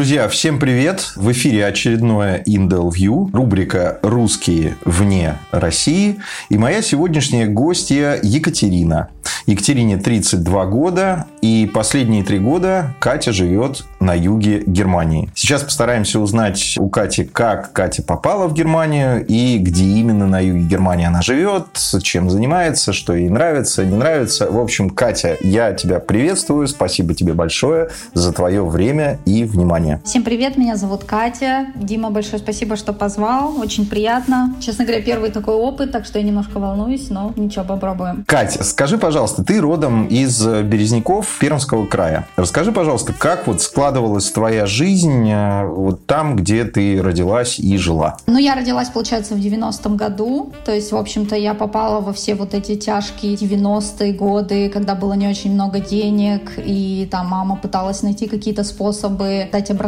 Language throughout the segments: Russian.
Друзья, всем привет! В эфире очередное Indel View, рубрика «Русские вне России». И моя сегодняшняя гостья Екатерина. Екатерине 32 года, и последние три года Катя живет на юге Германии. Сейчас постараемся узнать у Кати, как Катя попала в Германию и где именно на юге Германии она живет, чем занимается, что ей нравится, не нравится. В общем, Катя, я тебя приветствую, спасибо тебе большое за твое время и внимание. Всем привет, меня зовут Катя. Дима, большое спасибо, что позвал, очень приятно. Честно говоря, первый такой опыт, так что я немножко волнуюсь, но ничего, попробуем. Катя, скажи, пожалуйста, ты родом из Березняков Пермского края. Расскажи, пожалуйста, как вот складывалась твоя жизнь э, вот там, где ты родилась и жила? Ну, я родилась, получается, в 90-м году. То есть, в общем-то, я попала во все вот эти тяжкие 90-е годы, когда было не очень много денег, и там мама пыталась найти какие-то способы дать образование,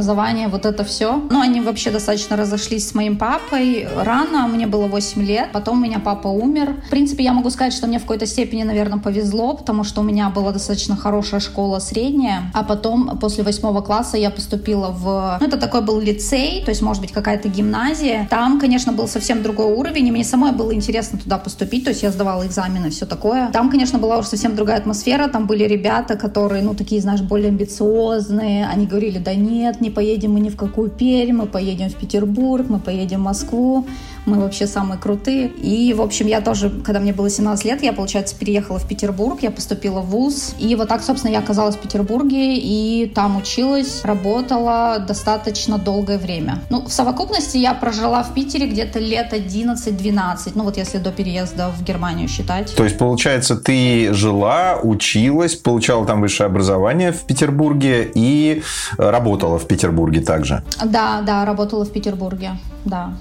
вот это все. Ну, они вообще достаточно разошлись с моим папой рано, мне было 8 лет, потом у меня папа умер. В принципе, я могу сказать, что мне в какой-то степени, наверное, повезло, потому что у меня была достаточно хорошая школа средняя, а потом после восьмого класса я поступила в... Ну, это такой был лицей, то есть, может быть, какая-то гимназия. Там, конечно, был совсем другой уровень, и мне самой было интересно туда поступить, то есть я сдавала экзамены, все такое. Там, конечно, была уже совсем другая атмосфера, там были ребята, которые, ну, такие, знаешь, более амбициозные, они говорили, да нет, не поедем мы ни в какую Пермь, мы поедем в Петербург, мы поедем в Москву мы вообще самые крутые. И, в общем, я тоже, когда мне было 17 лет, я, получается, переехала в Петербург, я поступила в ВУЗ, и вот так, собственно, я оказалась в Петербурге, и там училась, работала достаточно долгое время. Ну, в совокупности я прожила в Питере где-то лет 11-12, ну вот если до переезда в Германию считать. То есть, получается, ты жила, училась, получала там высшее образование в Петербурге и работала в Петербурге также? Да, да, работала в Петербурге, да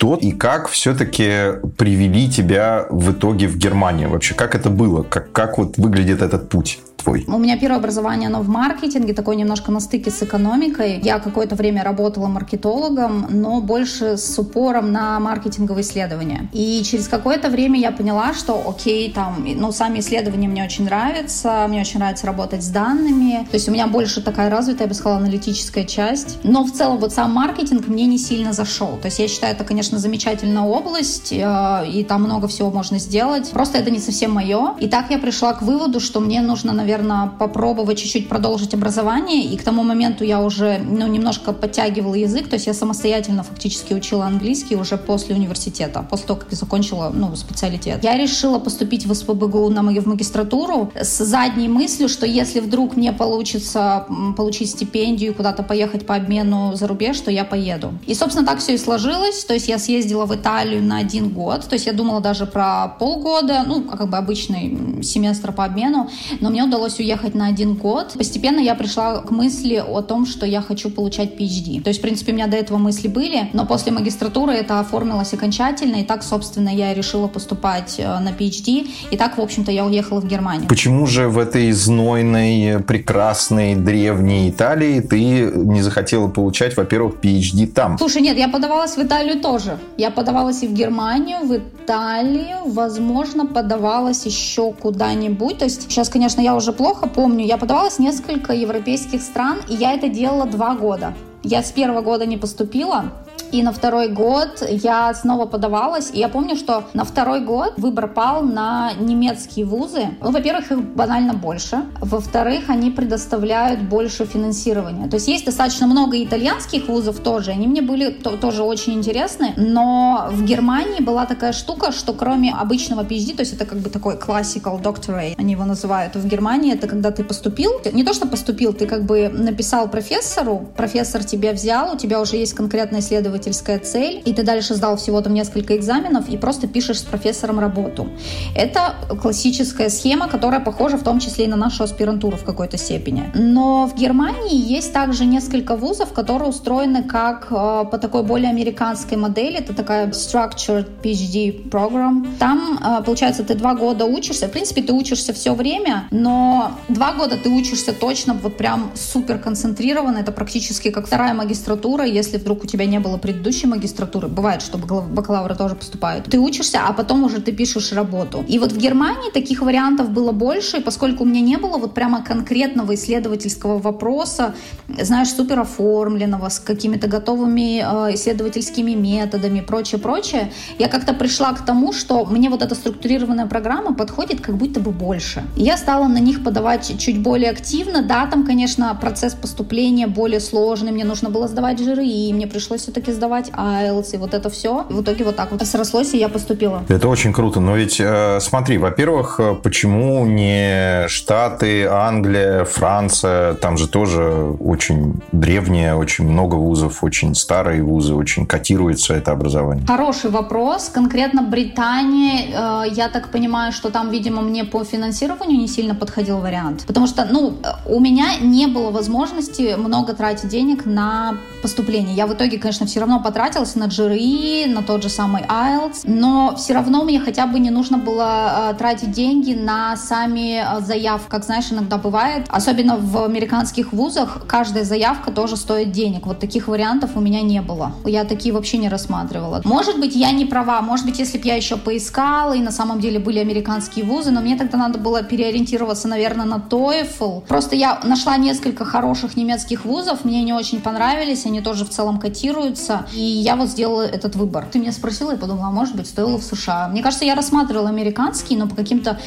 что и как все-таки привели тебя в итоге в Германию? Вообще, как это было? Как, как вот выглядит этот путь? Твой? У меня первое образование, оно в маркетинге, такое немножко на стыке с экономикой. Я какое-то время работала маркетологом, но больше с упором на маркетинговые исследования. И через какое-то время я поняла, что окей, там, ну, сами исследования мне очень нравятся, мне очень нравится работать с данными. То есть у меня больше такая развитая, я бы сказала, аналитическая часть. Но в целом вот сам маркетинг мне не сильно зашел. То есть я считаю, это, конечно, замечательная область, э, и там много всего можно сделать. Просто это не совсем мое. И так я пришла к выводу, что мне нужно, наверное, наверное, попробовать чуть-чуть продолжить образование. И к тому моменту я уже ну, немножко подтягивала язык, то есть я самостоятельно фактически учила английский уже после университета, после того, как я закончила ну, специалитет. Я решила поступить в СПБГУ на, в магистратуру с задней мыслью, что если вдруг мне получится получить стипендию куда-то поехать по обмену за рубеж, то я поеду. И, собственно, так все и сложилось. То есть я съездила в Италию на один год. То есть я думала даже про полгода, ну, как бы обычный семестр по обмену. Но мне удалось удалось уехать на один год. Постепенно я пришла к мысли о том, что я хочу получать PhD. То есть, в принципе, у меня до этого мысли были, но после магистратуры это оформилось окончательно, и так, собственно, я решила поступать э, на PhD, и так, в общем-то, я уехала в Германию. Почему же в этой знойной, прекрасной, древней Италии ты не захотела получать, во-первых, PhD там? Слушай, нет, я подавалась в Италию тоже. Я подавалась и в Германию, в Италию, возможно, подавалась еще куда-нибудь. То есть сейчас, конечно, я уже уже плохо помню, я подавалась в несколько европейских стран, и я это делала два года. Я с первого года не поступила, и на второй год я снова подавалась. И я помню, что на второй год выбор пал на немецкие вузы. Ну, во-первых, их банально больше. Во-вторых, они предоставляют больше финансирования. То есть есть достаточно много итальянских вузов тоже. Они мне были то, тоже очень интересны. Но в Германии была такая штука, что кроме обычного PhD, то есть это как бы такой classical doctorate, они его называют. В Германии это когда ты поступил. Не то, что поступил, ты как бы написал профессору, профессор тебя взял, у тебя уже есть конкретное исследование исследовательская цель, и ты дальше сдал всего там несколько экзаменов и просто пишешь с профессором работу. Это классическая схема, которая похожа в том числе и на нашу аспирантуру в какой-то степени. Но в Германии есть также несколько вузов, которые устроены как э, по такой более американской модели. Это такая structured PhD program. Там, э, получается, ты два года учишься. В принципе, ты учишься все время, но два года ты учишься точно вот прям супер концентрированно. Это практически как вторая магистратура, если вдруг у тебя не было предыдущей магистратуры. Бывает, что бакалавры тоже поступают. Ты учишься, а потом уже ты пишешь работу. И вот в Германии таких вариантов было больше, и поскольку у меня не было вот прямо конкретного исследовательского вопроса, знаешь, супер оформленного, с какими-то готовыми э, исследовательскими методами, прочее, прочее, я как-то пришла к тому, что мне вот эта структурированная программа подходит как будто бы больше. И я стала на них подавать чуть более активно. Да, там, конечно, процесс поступления более сложный, мне нужно было сдавать жиры, и мне пришлось все-таки сдавать IELTS, и вот это все. И в итоге вот так вот срослось, и я поступила. Это очень круто, но ведь э, смотри, во-первых, э, почему не Штаты, Англия, Франция, там же тоже очень древние, очень много вузов, очень старые вузы, очень котируется это образование. Хороший вопрос. Конкретно Британия, э, я так понимаю, что там, видимо, мне по финансированию не сильно подходил вариант. Потому что, ну, у меня не было возможности много тратить денег на поступление. Я в итоге, конечно, все равно потратилась на GRE, на тот же самый IELTS, но все равно мне хотя бы не нужно было э, тратить деньги на сами э, заявки. Как знаешь, иногда бывает, особенно в американских вузах, каждая заявка тоже стоит денег. Вот таких вариантов у меня не было. Я такие вообще не рассматривала. Может быть, я не права. Может быть, если бы я еще поискала, и на самом деле были американские вузы, но мне тогда надо было переориентироваться, наверное, на TOEFL. Просто я нашла несколько хороших немецких вузов, мне не очень понравились, они тоже в целом котируются, и я вот сделала этот выбор. Ты меня спросила, я подумала, а может быть, стоило в США. Мне кажется, я рассматривала американские, но по каким-то,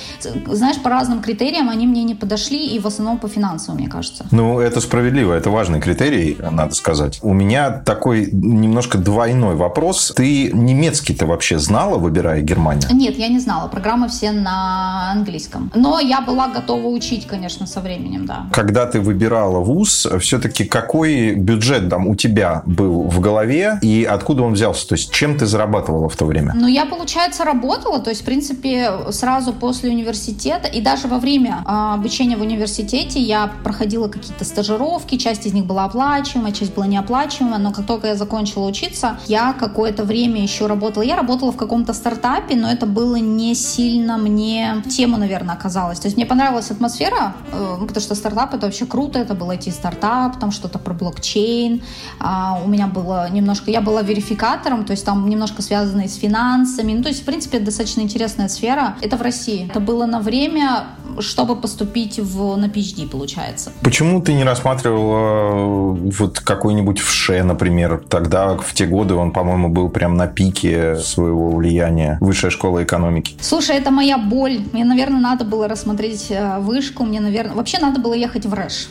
знаешь, по разным критериям они мне не подошли, и в основном по финансовым, мне кажется. Ну, это справедливо, это важный критерий, надо сказать. У меня такой немножко двойной вопрос. Ты немецкий-то вообще знала, выбирая Германию? Нет, я не знала. Программы все на английском. Но я была готова учить, конечно, со временем, да. Когда ты выбирала вуз, все-таки какой бюджет там у тебя был в голове и откуда он взялся? То есть чем ты зарабатывала в то время? Ну, я, получается, работала. То есть, в принципе, сразу после университета и даже во время э, обучения в университете я проходила какие-то стажировки. Часть из них была оплачиваемая, часть была неоплачиваемая. Но как только я закончила учиться, я какое-то время еще работала. Я работала в каком-то стартапе, но это было не сильно мне тему, наверное, оказалось. То есть мне понравилась атмосфера, э, потому что стартап это вообще круто, это был IT-стартап, там что-то про блокчейн. А у меня было немножко, я была верификатором, то есть там немножко связанные с финансами. Ну, то есть, в принципе, достаточно интересная сфера. Это в России. Это было на время, чтобы поступить в, на PhD, получается. Почему ты не рассматривала э, вот какой-нибудь ВШЭ, например? Тогда, в те годы, он, по-моему, был прям на пике своего влияния. Высшая школа экономики. Слушай, это моя боль. Мне, наверное, надо было рассмотреть э, вышку. Мне, наверное... Вообще надо было ехать в РЭШ.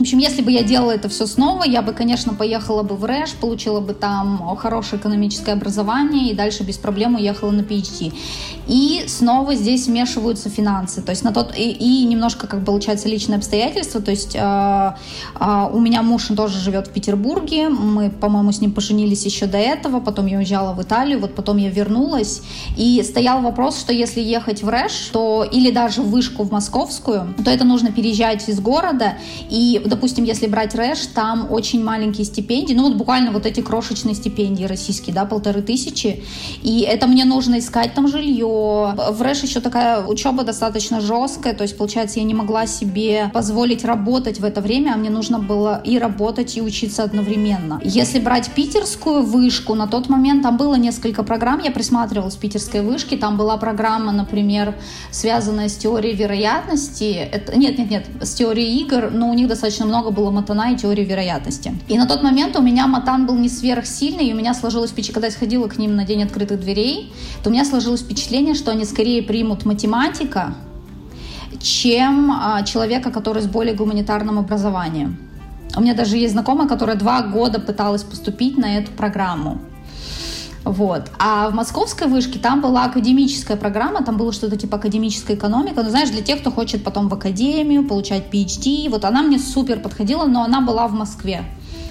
В общем, если бы я делала это все снова, я бы, конечно, поехала бы в РЭШ, получила бы там хорошее экономическое образование и дальше без проблем уехала на PhD. И снова здесь вмешиваются финансы. То есть на тот и, и немножко, как получается, личные обстоятельства. То есть э, э, у меня муж тоже живет в Петербурге. Мы, по-моему, с ним поженились еще до этого. Потом я уезжала в Италию. Вот потом я вернулась. И стоял вопрос, что если ехать в РЭШ, то или даже в вышку в московскую, то это нужно переезжать из города. И допустим, если брать РЭШ, там очень маленькие стипендии, ну вот буквально вот эти крошечные стипендии российские, да, полторы тысячи, и это мне нужно искать там жилье. В РЭШ еще такая учеба достаточно жесткая, то есть, получается, я не могла себе позволить работать в это время, а мне нужно было и работать, и учиться одновременно. Если брать питерскую вышку, на тот момент там было несколько программ, я присматривалась в питерской вышке, там была программа, например, связанная с теорией вероятности, это, нет, нет, нет, с теорией игр, но у них достаточно достаточно много было матана и теории вероятности. И на тот момент у меня матан был не сверхсильный, и у меня сложилось впечатление, когда я сходила к ним на день открытых дверей, то у меня сложилось впечатление, что они скорее примут математика, чем а, человека, который с более гуманитарным образованием. У меня даже есть знакомая, которая два года пыталась поступить на эту программу. Вот. А в московской вышке там была академическая программа, там было что-то типа академическая экономика. Ну, знаешь, для тех, кто хочет потом в академию, получать PhD. Вот она мне супер подходила, но она была в Москве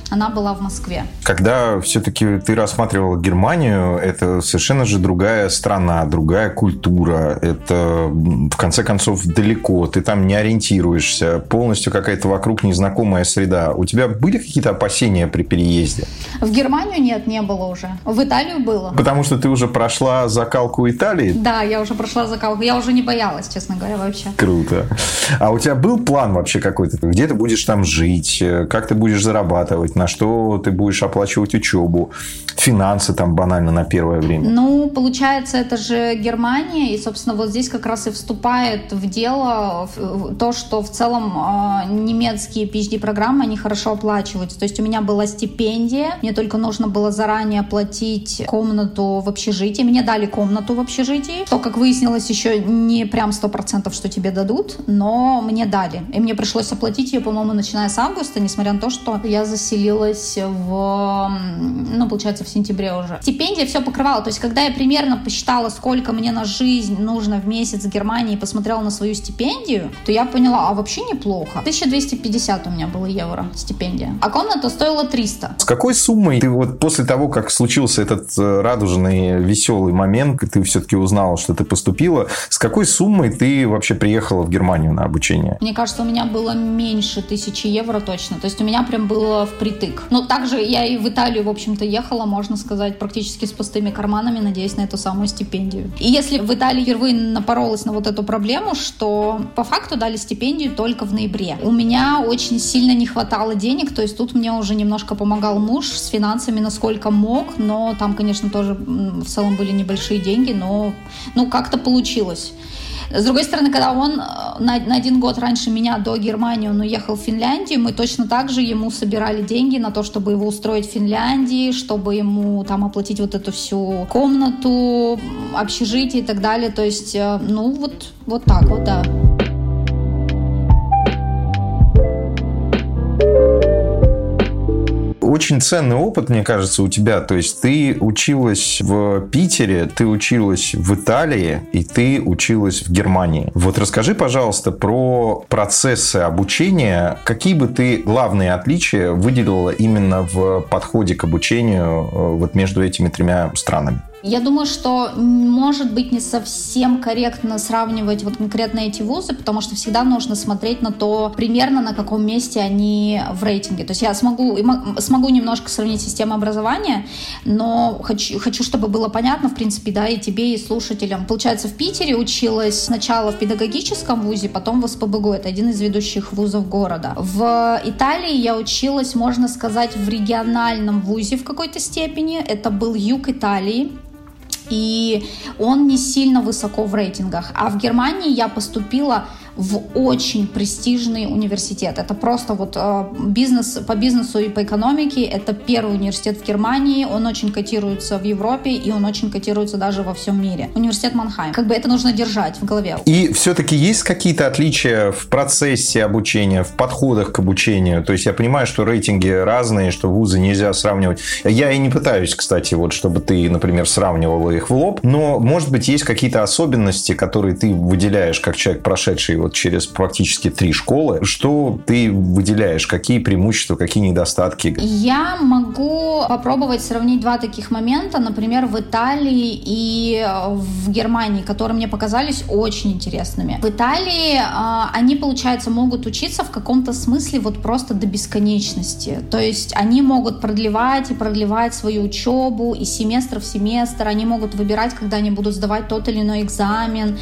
она была в Москве. Когда все-таки ты рассматривала Германию, это совершенно же другая страна, другая культура. Это, в конце концов, далеко. Ты там не ориентируешься. Полностью какая-то вокруг незнакомая среда. У тебя были какие-то опасения при переезде? В Германию нет, не было уже. В Италию было. Потому что ты уже прошла закалку Италии? Да, я уже прошла закалку. Я уже не боялась, честно говоря, вообще. Круто. А у тебя был план вообще какой-то? Где ты будешь там жить? Как ты будешь зарабатывать? На что ты будешь оплачивать учебу, финансы там банально на первое время? Ну, получается, это же Германия, и, собственно, вот здесь как раз и вступает в дело то, что в целом э, немецкие PhD-программы, они хорошо оплачиваются. То есть у меня была стипендия, мне только нужно было заранее оплатить комнату в общежитии. Мне дали комнату в общежитии, что, как выяснилось, еще не прям сто процентов, что тебе дадут, но мне дали. И мне пришлось оплатить ее, по-моему, начиная с августа, несмотря на то, что я заселилась в, ну, получается, в сентябре уже. Стипендия все покрывала. То есть, когда я примерно посчитала, сколько мне на жизнь нужно в месяц в Германии и посмотрела на свою стипендию, то я поняла, а вообще неплохо. 1250 у меня было евро стипендия. А комната стоила 300. С какой суммой ты вот после того, как случился этот э, радужный, веселый момент, ты все-таки узнала, что ты поступила, с какой суммой ты вообще приехала в Германию на обучение? Мне кажется, у меня было меньше тысячи евро точно. То есть у меня прям было впритык. Но также я и в Италию, в общем-то, ехала, можно сказать, практически с пустыми карманами, надеясь на эту самую стипендию. И если в Италии впервые напоролась на вот эту проблему, что по факту дали стипендию только в ноябре. У меня очень сильно не хватало денег, то есть тут мне уже немножко помогал муж с финансами, насколько мог, но там, конечно, тоже в целом были небольшие деньги, но ну как-то получилось. С другой стороны, когда он э, на, на один год раньше меня до Германии, он уехал в Финляндию, мы точно так же ему собирали деньги на то, чтобы его устроить в Финляндии, чтобы ему там оплатить вот эту всю комнату, общежитие и так далее. То есть, э, ну вот, вот так вот, да. Очень ценный опыт, мне кажется, у тебя. То есть ты училась в Питере, ты училась в Италии и ты училась в Германии. Вот расскажи, пожалуйста, про процессы обучения. Какие бы ты главные отличия выделила именно в подходе к обучению э, вот между этими тремя странами? Я думаю, что может быть не совсем корректно сравнивать вот конкретно эти вузы, потому что всегда нужно смотреть на то, примерно на каком месте они в рейтинге. То есть я смогу, смогу немножко сравнить систему образования, но хочу, хочу, чтобы было понятно, в принципе, да, и тебе, и слушателям. Получается, в Питере училась сначала в педагогическом вузе, потом в СПБГУ. Это один из ведущих вузов города. В Италии я училась, можно сказать, в региональном вузе в какой-то степени. Это был юг Италии и он не сильно высоко в рейтингах. А в Германии я поступила в очень престижный университет. Это просто вот э, бизнес по бизнесу и по экономике. Это первый университет в Германии. Он очень котируется в Европе и он очень котируется даже во всем мире. Университет Манхайм. Как бы это нужно держать в голове. И все-таки есть какие-то отличия в процессе обучения, в подходах к обучению? То есть я понимаю, что рейтинги разные, что вузы нельзя сравнивать. Я и не пытаюсь, кстати, вот чтобы ты, например, сравнивал их в лоб, но, может быть, есть какие-то особенности, которые ты выделяешь как человек, прошедший вот через практически три школы. Что ты выделяешь? Какие преимущества, какие недостатки? Я могу попробовать сравнить два таких момента. Например, в Италии и в Германии, которые мне показались очень интересными. В Италии э, они, получается, могут учиться в каком-то смысле вот просто до бесконечности. То есть они могут продлевать и продлевать свою учебу и семестр в семестр. Они могут выбирать, когда они будут сдавать тот или иной экзамен.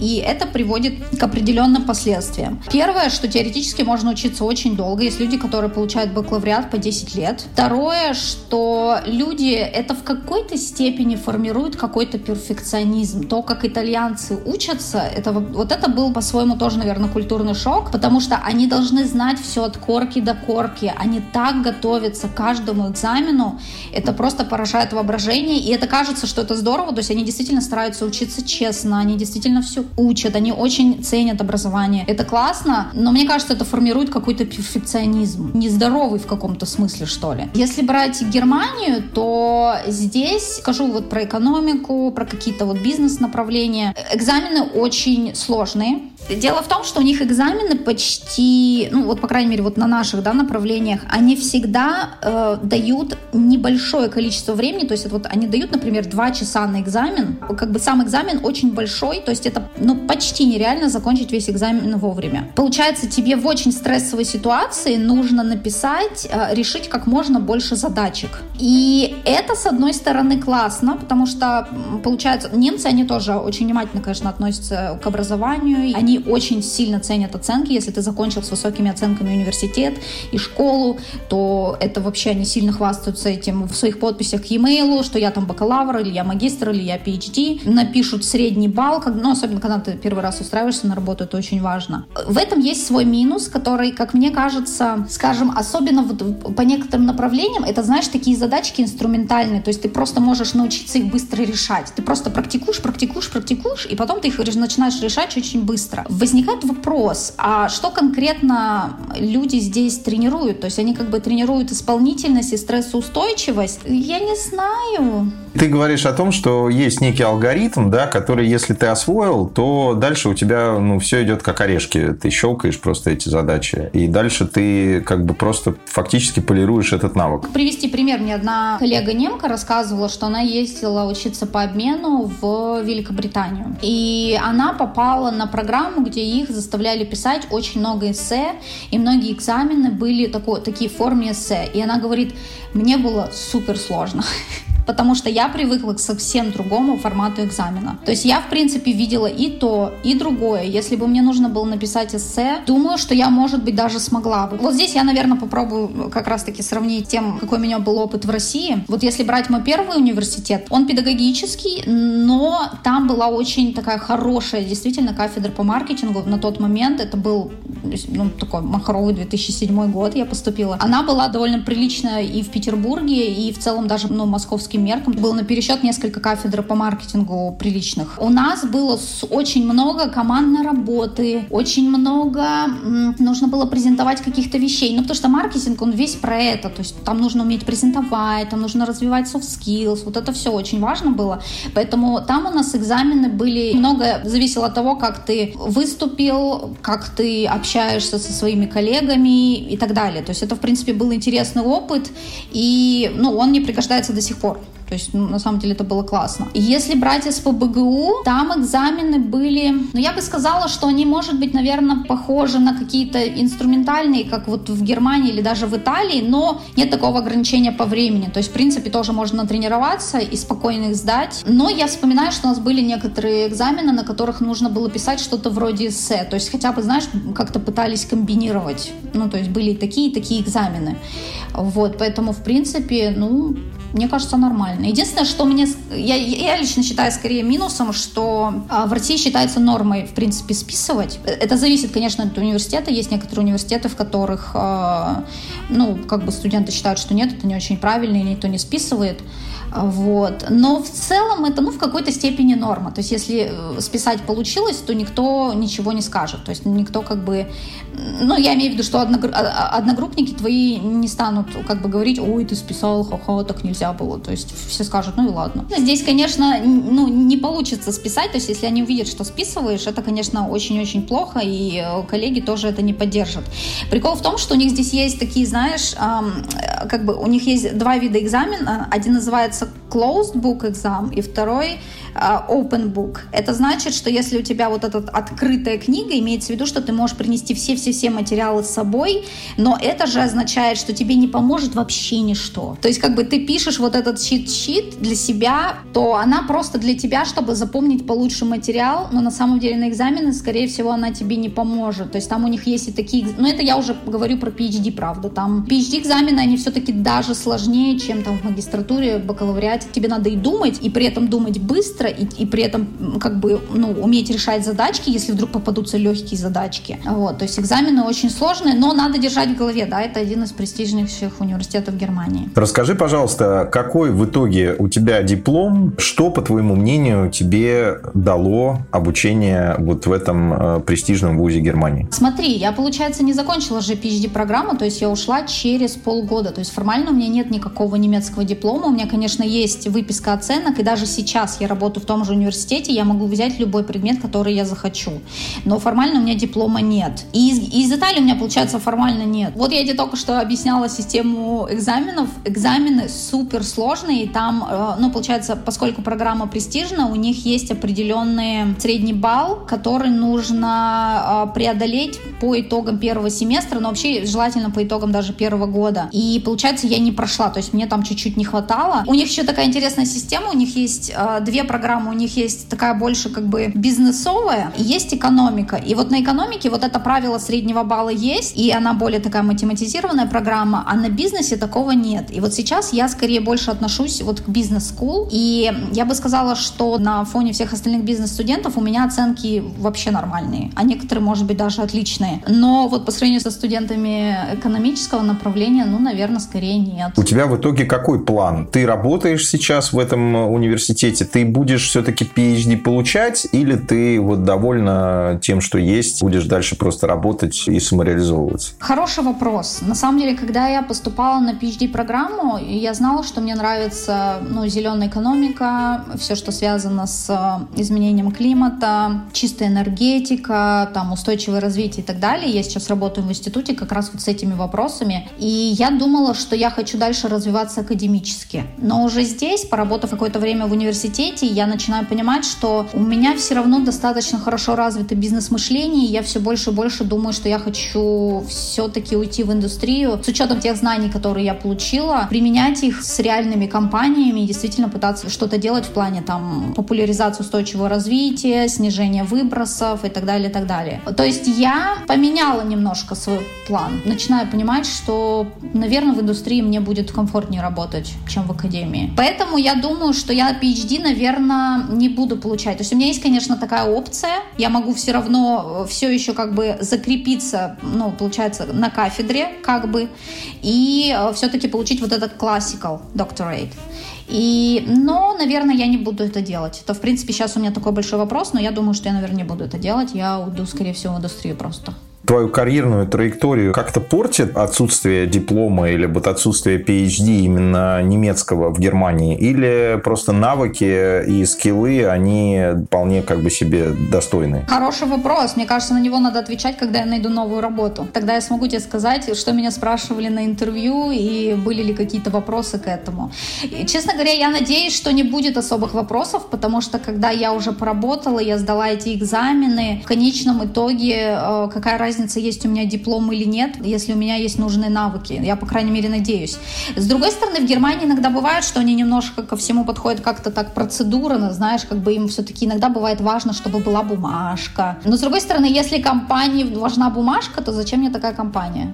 И это приводит к определенным определенным последствиям. Первое, что теоретически можно учиться очень долго. Есть люди, которые получают бакалавриат по 10 лет. Второе, что люди это в какой-то степени формируют какой-то перфекционизм. То, как итальянцы учатся, это вот это был по-своему тоже, наверное, культурный шок, потому что они должны знать все от корки до корки. Они так готовятся к каждому экзамену. Это просто поражает воображение. И это кажется, что это здорово. То есть они действительно стараются учиться честно. Они действительно все учат. Они очень ценят образование образование. Это классно, но мне кажется, это формирует какой-то перфекционизм. Нездоровый в каком-то смысле, что ли. Если брать Германию, то здесь скажу вот про экономику, про какие-то вот бизнес-направления. Экзамены очень сложные. Дело в том, что у них экзамены почти, ну вот по крайней мере вот на наших да, направлениях, они всегда э, дают небольшое количество времени, то есть вот они дают, например, два часа на экзамен, как бы сам экзамен очень большой, то есть это ну почти нереально закончить весь экзамен вовремя. Получается, тебе в очень стрессовой ситуации нужно написать, э, решить как можно больше задачек. И это, с одной стороны, классно, потому что, получается, немцы, они тоже очень внимательно, конечно, относятся к образованию, они они очень сильно ценят оценки. Если ты закончил с высокими оценками университет и школу, то это вообще они сильно хвастаются этим в своих подписях к e-mail, что я там бакалавр, или я магистр, или я PhD. Напишут средний балл, ну, особенно когда ты первый раз устраиваешься на работу, это очень важно. В этом есть свой минус, который, как мне кажется, скажем, особенно вот по некоторым направлениям, это, знаешь, такие задачки инструментальные, то есть ты просто можешь научиться их быстро решать. Ты просто практикуешь, практикуешь, практикуешь, и потом ты их начинаешь решать очень быстро. Возникает вопрос, а что конкретно люди здесь тренируют? То есть они как бы тренируют исполнительность и стрессоустойчивость? Я не знаю. Ты говоришь о том, что есть некий алгоритм, да, который, если ты освоил, то дальше у тебя ну, все идет как орешки. Ты щелкаешь просто эти задачи. И дальше ты как бы просто фактически полируешь этот навык. Привести пример. Мне одна коллега немка рассказывала, что она ездила учиться по обмену в Великобританию. И она попала на программу, где их заставляли писать очень много эссе, и многие экзамены были такой, такие в форме эссе. И она говорит, мне было супер сложно потому что я привыкла к совсем другому формату экзамена. То есть я, в принципе, видела и то, и другое. Если бы мне нужно было написать эссе, думаю, что я, может быть, даже смогла бы. Вот здесь я, наверное, попробую как раз-таки сравнить тем, какой у меня был опыт в России. Вот если брать мой первый университет, он педагогический, но там была очень такая хорошая, действительно, кафедра по маркетингу. На тот момент это был ну, такой махровый 2007 год я поступила. Она была довольно приличная и в Петербурге, и в целом даже, ну, московским меркам было на пересчет несколько кафедр по маркетингу приличных. У нас было очень много командной работы, очень много нужно было презентовать каких-то вещей. Ну, потому что маркетинг, он весь про это. То есть там нужно уметь презентовать, там нужно развивать soft skills. Вот это все очень важно было. Поэтому там у нас экзамены были... Многое зависело от того, как ты выступил, как ты общаешься со своими коллегами и так далее. То есть это, в принципе, был интересный опыт. И, ну, он мне пригождается до сих пор. То есть, ну, на самом деле, это было классно. Если брать СПБГУ, там экзамены были, ну, я бы сказала, что они, может быть, наверное, похожи на какие-то инструментальные, как вот в Германии или даже в Италии, но нет такого ограничения по времени. То есть, в принципе, тоже можно тренироваться и спокойно их сдать. Но я вспоминаю, что у нас были некоторые экзамены, на которых нужно было писать что-то вроде эссе. То есть, хотя бы, знаешь, как-то пытались комбинировать. Ну, то есть, были такие и такие экзамены. Вот, поэтому, в принципе, ну, мне кажется, нормально. Единственное, что мне... Я, я лично считаю скорее минусом, что а, в России считается нормой, в принципе, списывать. Это зависит, конечно, от университета. Есть некоторые университеты, в которых, а, ну, как бы студенты считают, что нет, это не очень правильно, и никто не списывает. Вот. Но в целом это ну, в какой-то степени норма. То есть если э, списать получилось, то никто ничего не скажет. То есть никто как бы... Ну, я имею в виду, что а, а, одногруппники твои не станут как бы говорить, ой, ты списал, ха-ха, так нельзя было. То есть все скажут, ну и ладно. Здесь, конечно, ну, не получится списать. То есть если они увидят, что списываешь, это, конечно, очень-очень плохо, и э, коллеги тоже это не поддержат. Прикол в том, что у них здесь есть такие, знаешь, эм, как бы у них есть два вида экзамена. Один называется называется closed book exam, и второй uh, open book. Это значит, что если у тебя вот эта открытая книга, имеется в виду, что ты можешь принести все-все-все материалы с собой, но это же означает, что тебе не поможет вообще ничто. То есть как бы ты пишешь вот этот чит-щит для себя, то она просто для тебя, чтобы запомнить получше материал, но на самом деле на экзамены, скорее всего, она тебе не поможет. То есть там у них есть и такие... Ну это я уже говорю про PhD, правда. Там PhD-экзамены, они все-таки даже сложнее, чем там в магистратуре, бакалавриате бакалавриате тебе надо и думать, и при этом думать быстро, и, и при этом как бы ну, уметь решать задачки, если вдруг попадутся легкие задачки. Вот, то есть экзамены очень сложные, но надо держать в голове, да, это один из престижнейших университетов Германии. Расскажи, пожалуйста, какой в итоге у тебя диплом, что, по твоему мнению, тебе дало обучение вот в этом э, престижном вузе Германии? Смотри, я, получается, не закончила же PhD-программу, то есть я ушла через полгода, то есть формально у меня нет никакого немецкого диплома, у меня, конечно, конечно, есть выписка оценок, и даже сейчас я работаю в том же университете, я могу взять любой предмет, который я захочу. Но формально у меня диплома нет. И из, из Италии у меня, получается, формально нет. Вот я тебе только что объясняла систему экзаменов. Экзамены супер сложные, и там, э, ну, получается, поскольку программа престижна, у них есть определенный средний балл, который нужно э, преодолеть по итогам первого семестра, но вообще желательно по итогам даже первого года. И получается, я не прошла, то есть мне там чуть-чуть не хватало. У них еще такая интересная система, у них есть э, две программы, у них есть такая больше как бы бизнесовая, и есть экономика. И вот на экономике вот это правило среднего балла есть, и она более такая математизированная программа, а на бизнесе такого нет. И вот сейчас я скорее больше отношусь вот к бизнес-скул, и я бы сказала, что на фоне всех остальных бизнес-студентов у меня оценки вообще нормальные, а некоторые, может быть, даже отличные. Но вот по сравнению со студентами экономического направления, ну, наверное, скорее нет. У тебя в итоге какой план? Ты работаешь сейчас в этом университете, ты будешь все-таки PhD получать, или ты вот довольна тем, что есть, будешь дальше просто работать и самореализовываться? Хороший вопрос. На самом деле, когда я поступала на PhD-программу, я знала, что мне нравится ну, зеленая экономика, все, что связано с э, изменением климата, чистая энергетика, там, устойчивое развитие и так далее. Я сейчас работаю в институте как раз вот с этими вопросами. И я думала, что я хочу дальше развиваться академически. Но уже здесь, поработав какое-то время в университете, я начинаю понимать, что у меня все равно достаточно хорошо развито бизнес-мышление, и я все больше и больше думаю, что я хочу все-таки уйти в индустрию с учетом тех знаний, которые я получила, применять их с реальными компаниями и действительно пытаться что-то делать в плане там популяризации устойчивого развития, снижения выбросов и так далее, и так далее. То есть я поменяла немножко свой план, начинаю понимать, что, наверное, в индустрии мне будет комфортнее работать, чем в академии. Поэтому я думаю, что я PhD, наверное, не буду получать. То есть у меня есть, конечно, такая опция. Я могу все равно все еще как бы закрепиться, ну, получается, на кафедре, как бы, и э, все-таки получить вот этот classical doctorate. И, но, наверное, я не буду это делать. Это, в принципе, сейчас у меня такой большой вопрос, но я думаю, что я, наверное, не буду это делать. Я уйду, скорее всего, в индустрию просто твою карьерную траекторию как-то портит отсутствие диплома или вот отсутствие PhD именно немецкого в Германии? Или просто навыки и скиллы, они вполне как бы себе достойны? Хороший вопрос. Мне кажется, на него надо отвечать, когда я найду новую работу. Тогда я смогу тебе сказать, что меня спрашивали на интервью и были ли какие-то вопросы к этому. И, честно говоря, я надеюсь, что не будет особых вопросов, потому что когда я уже поработала, я сдала эти экзамены, в конечном итоге э, какая разница разница, есть у меня диплом или нет, если у меня есть нужные навыки. Я, по крайней мере, надеюсь. С другой стороны, в Германии иногда бывает, что они немножко ко всему подходят как-то так процедурно, знаешь, как бы им все-таки иногда бывает важно, чтобы была бумажка. Но с другой стороны, если компании важна бумажка, то зачем мне такая компания?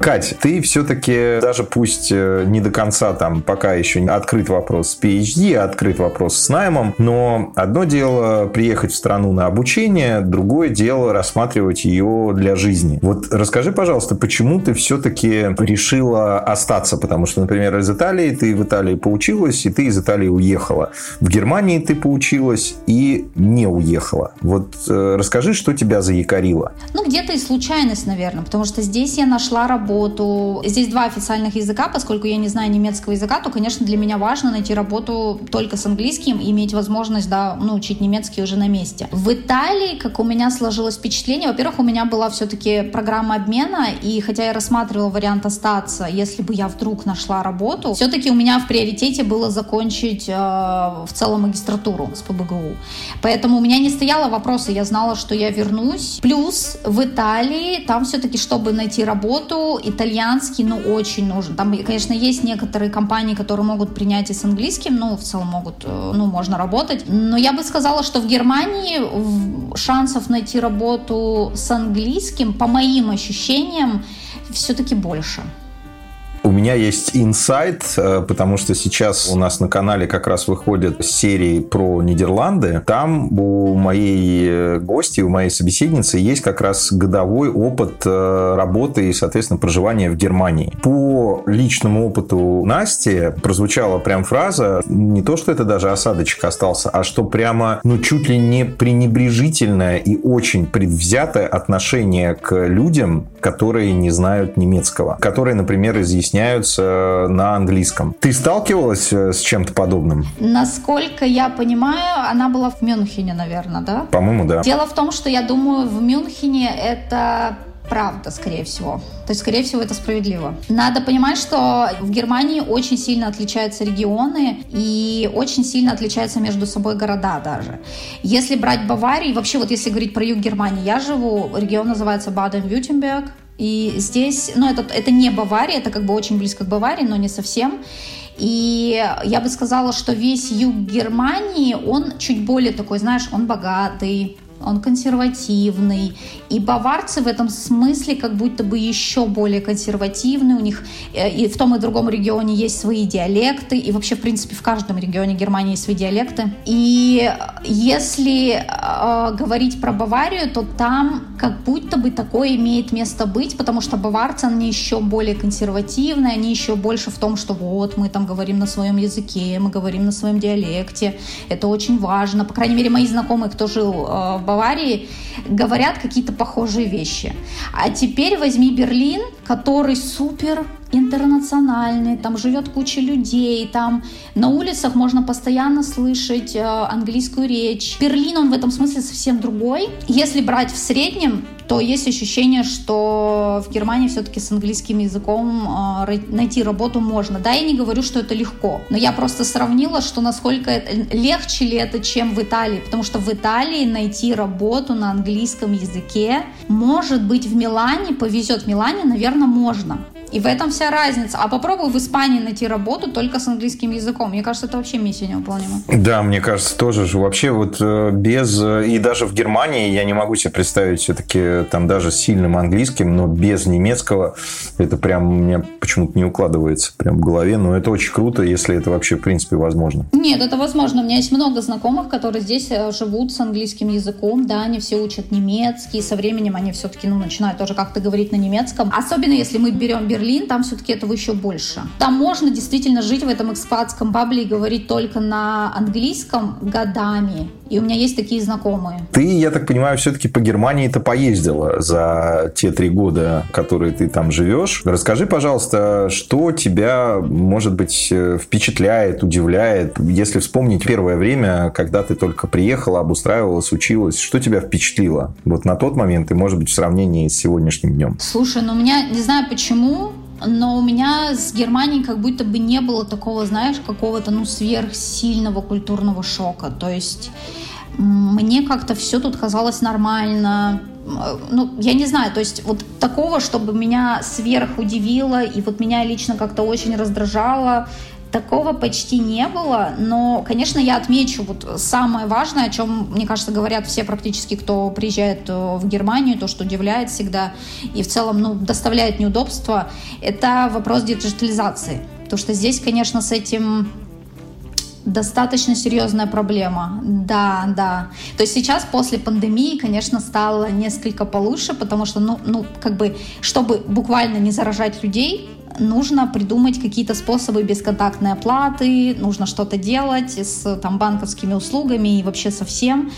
Кать, ты все-таки, даже пусть э, не до конца там пока еще открыт вопрос с PhD, открыт вопрос с наймом, но одно дело приехать в страну на обучение, другое дело рассматривать ее для жизни. Вот расскажи, пожалуйста, почему ты все-таки решила остаться? Потому что, например, из Италии ты в Италии поучилась, и ты из Италии уехала. В Германии ты поучилась и не уехала. Вот э, расскажи, что тебя заякорило. Ну, где-то и случайность, наверное, потому что здесь я нашла работу работу. Здесь два официальных языка, поскольку я не знаю немецкого языка, то, конечно, для меня важно найти работу только с английским и иметь возможность, да, ну, учить немецкий уже на месте. В Италии, как у меня сложилось впечатление, во-первых, у меня была все-таки программа обмена, и хотя я рассматривала вариант остаться, если бы я вдруг нашла работу, все-таки у меня в приоритете было закончить э, в целом магистратуру с ПБГУ. Поэтому у меня не стояло вопроса, я знала, что я вернусь. Плюс в Италии, там все-таки, чтобы найти работу, итальянский, ну, очень нужен. Там, конечно, есть некоторые компании, которые могут принять и с английским, ну, в целом могут, э, ну, можно работать. Но я бы сказала, что в Германии шансов найти работу с английским, по моим ощущениям, все-таки больше. У меня есть инсайт, э, потому что сейчас у нас на канале как раз выходят серии про Нидерланды. Там у моей э, гости, у моей собеседницы есть как раз годовой опыт э, работы и, соответственно, проживания в Германии. По личному опыту Насти прозвучала прям фраза, не то, что это даже осадочек остался, а что прямо, ну, чуть ли не пренебрежительное и очень предвзятое отношение к людям, которые не знают немецкого, которые, например, изъясняют объясняются на английском. Ты сталкивалась э, с чем-то подобным? Насколько я понимаю, она была в Мюнхене, наверное, да? По-моему, да. Дело в том, что я думаю, в Мюнхене это правда, скорее всего. То есть, скорее всего, это справедливо. Надо понимать, что в Германии очень сильно отличаются регионы и очень сильно отличаются между собой города даже. Если брать Баварию, вообще вот если говорить про юг Германии, я живу, регион называется Баден-Вютенберг, и здесь, ну, это, это не Бавария, это как бы очень близко к Баварии, но не совсем. И я бы сказала, что весь юг Германии, он чуть более такой, знаешь, он богатый, он консервативный. И баварцы в этом смысле как будто бы еще более консервативны. У них э, и в том и другом регионе есть свои диалекты. И вообще, в принципе, в каждом регионе Германии есть свои диалекты. И если э, говорить про Баварию, то там как будто бы такое имеет место быть, потому что баварцы, они еще более консервативные, они еще больше в том, что вот мы там говорим на своем языке, мы говорим на своем диалекте. Это очень важно. По крайней мере, мои знакомые, кто жил э, в Баварии, говорят какие-то похожие вещи. А теперь возьми Берлин, который супер интернациональный, там живет куча людей, там на улицах можно постоянно слышать э, английскую речь. Берлин, он в этом смысле совсем другой. Если брать в среднем, то есть ощущение, что в Германии все-таки с английским языком э, найти работу можно. Да, я не говорю, что это легко, но я просто сравнила, что насколько легче ли это, чем в Италии, потому что в Италии найти работу на английском языке, может быть, в Милане, повезет в Милане, наверное, можно. И в этом вся разница. А попробуй в Испании найти работу только с английским языком. Мне кажется, это вообще миссия невыполнима. Да, мне кажется, тоже же. Вообще вот э, без... Э, и даже в Германии я не могу себе представить все-таки там даже с сильным английским, но без немецкого это прям у меня почему-то не укладывается прям в голове. Но это очень круто, если это вообще в принципе возможно. Нет, это возможно. У меня есть много знакомых, которые здесь э, живут с английским языком. Да, они все учат немецкий. Со временем они все-таки ну, начинают тоже как-то говорить на немецком. Особенно если мы берем Берлин, там все-таки этого еще больше. Там можно действительно жить в этом экспатском бабле и говорить только на английском годами. И у меня есть такие знакомые. Ты, я так понимаю, все-таки по Германии-то поездила за те три года, которые ты там живешь. Расскажи, пожалуйста, что тебя, может быть, впечатляет, удивляет, если вспомнить первое время, когда ты только приехала, обустраивалась, училась, что тебя впечатлило вот на тот момент и, может быть, в сравнении с сегодняшним днем? Слушай, ну у меня, не знаю почему, но у меня с Германией как будто бы не было такого, знаешь, какого-то, ну, сверхсильного культурного шока. То есть мне как-то все тут казалось нормально. Ну, я не знаю, то есть вот такого, чтобы меня сверх удивило и вот меня лично как-то очень раздражало, Такого почти не было, но, конечно, я отмечу вот самое важное, о чем, мне кажется, говорят все практически, кто приезжает э, в Германию, то, что удивляет всегда и в целом ну, доставляет неудобства, это вопрос диджитализации. Потому что здесь, конечно, с этим достаточно серьезная проблема. Да, да. То есть сейчас после пандемии, конечно, стало несколько получше, потому что, ну, ну, как бы, чтобы буквально не заражать людей, нужно придумать какие-то способы бесконтактной оплаты, нужно что-то делать с там, банковскими услугами и вообще со всем.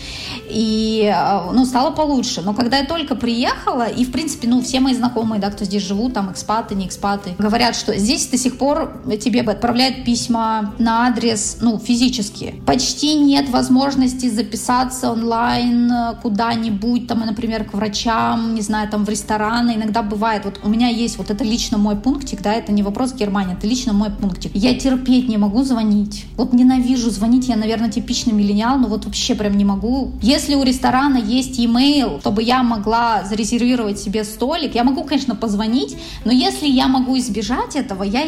И э, ну, стало получше. Но когда я только приехала, и в принципе, ну, все мои знакомые, да, кто здесь живут, там экспаты, не экспаты, говорят, что здесь до сих пор тебе отправляют письма на адрес, ну, физически. Почти нет возможности записаться онлайн куда-нибудь, там, например, к врачам, не знаю, там, в рестораны. Иногда бывает, вот у меня есть вот это лично мой пунктик, да, это не вопрос Германии, это лично мой пунктик. Я терпеть не могу звонить. Вот ненавижу звонить, я, наверное, типичный миллениал, но вот вообще прям не могу. Если у ресторана есть email, чтобы я могла зарезервировать себе столик, я могу, конечно, позвонить, но если я могу избежать этого, я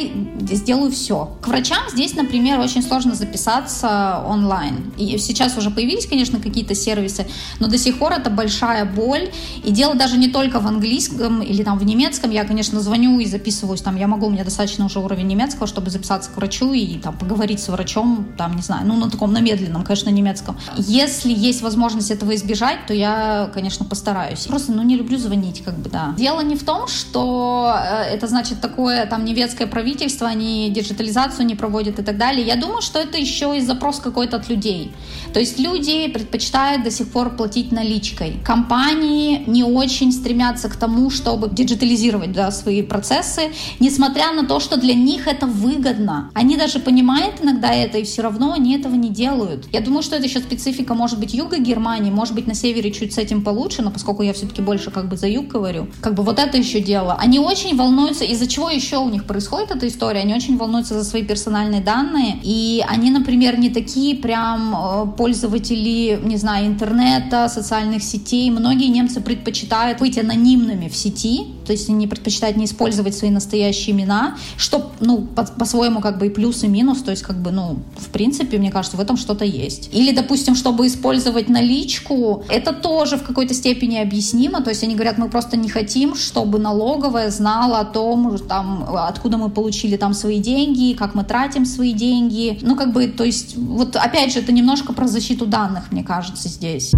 сделаю все. К врачам здесь, например, очень сложно записаться онлайн. И сейчас уже появились, конечно, какие-то сервисы, но до сих пор это большая боль. И дело даже не только в английском или там в немецком. Я, конечно, звоню и записываюсь там, я я могу, у меня достаточно уже уровень немецкого, чтобы записаться к врачу и там поговорить с врачом, там, не знаю, ну, на таком, на медленном, конечно, немецком. Если есть возможность этого избежать, то я, конечно, постараюсь. Просто, ну, не люблю звонить, как бы, да. Дело не в том, что э, это значит такое, там, немецкое правительство, они диджитализацию не проводят и так далее. Я думаю, что это еще и запрос какой-то от людей. То есть люди предпочитают до сих пор платить наличкой. Компании не очень стремятся к тому, чтобы диджитализировать, да, свои процессы, не несмотря на то, что для них это выгодно. Они даже понимают иногда это, и все равно они этого не делают. Я думаю, что это еще специфика, может быть, юга Германии, может быть, на севере чуть с этим получше, но поскольку я все-таки больше как бы за юг говорю, как бы вот это еще дело. Они очень волнуются, из-за чего еще у них происходит эта история, они очень волнуются за свои персональные данные, и они, например, не такие прям э, пользователи, не знаю, интернета, социальных сетей. Многие немцы предпочитают быть анонимными в сети, то есть они предпочитают не использовать свои настоящие имена, что, ну, по- по-своему как бы и плюс, и минус, то есть как бы, ну, в принципе, мне кажется, в этом что-то есть. Или, допустим, чтобы использовать наличку, это тоже в какой-то степени объяснимо, то есть они говорят, мы просто не хотим, чтобы налоговая знала о том, там, откуда мы получили там свои деньги, как мы тратим свои деньги, ну, как бы, то есть, вот опять же, это немножко про защиту данных, мне кажется, здесь.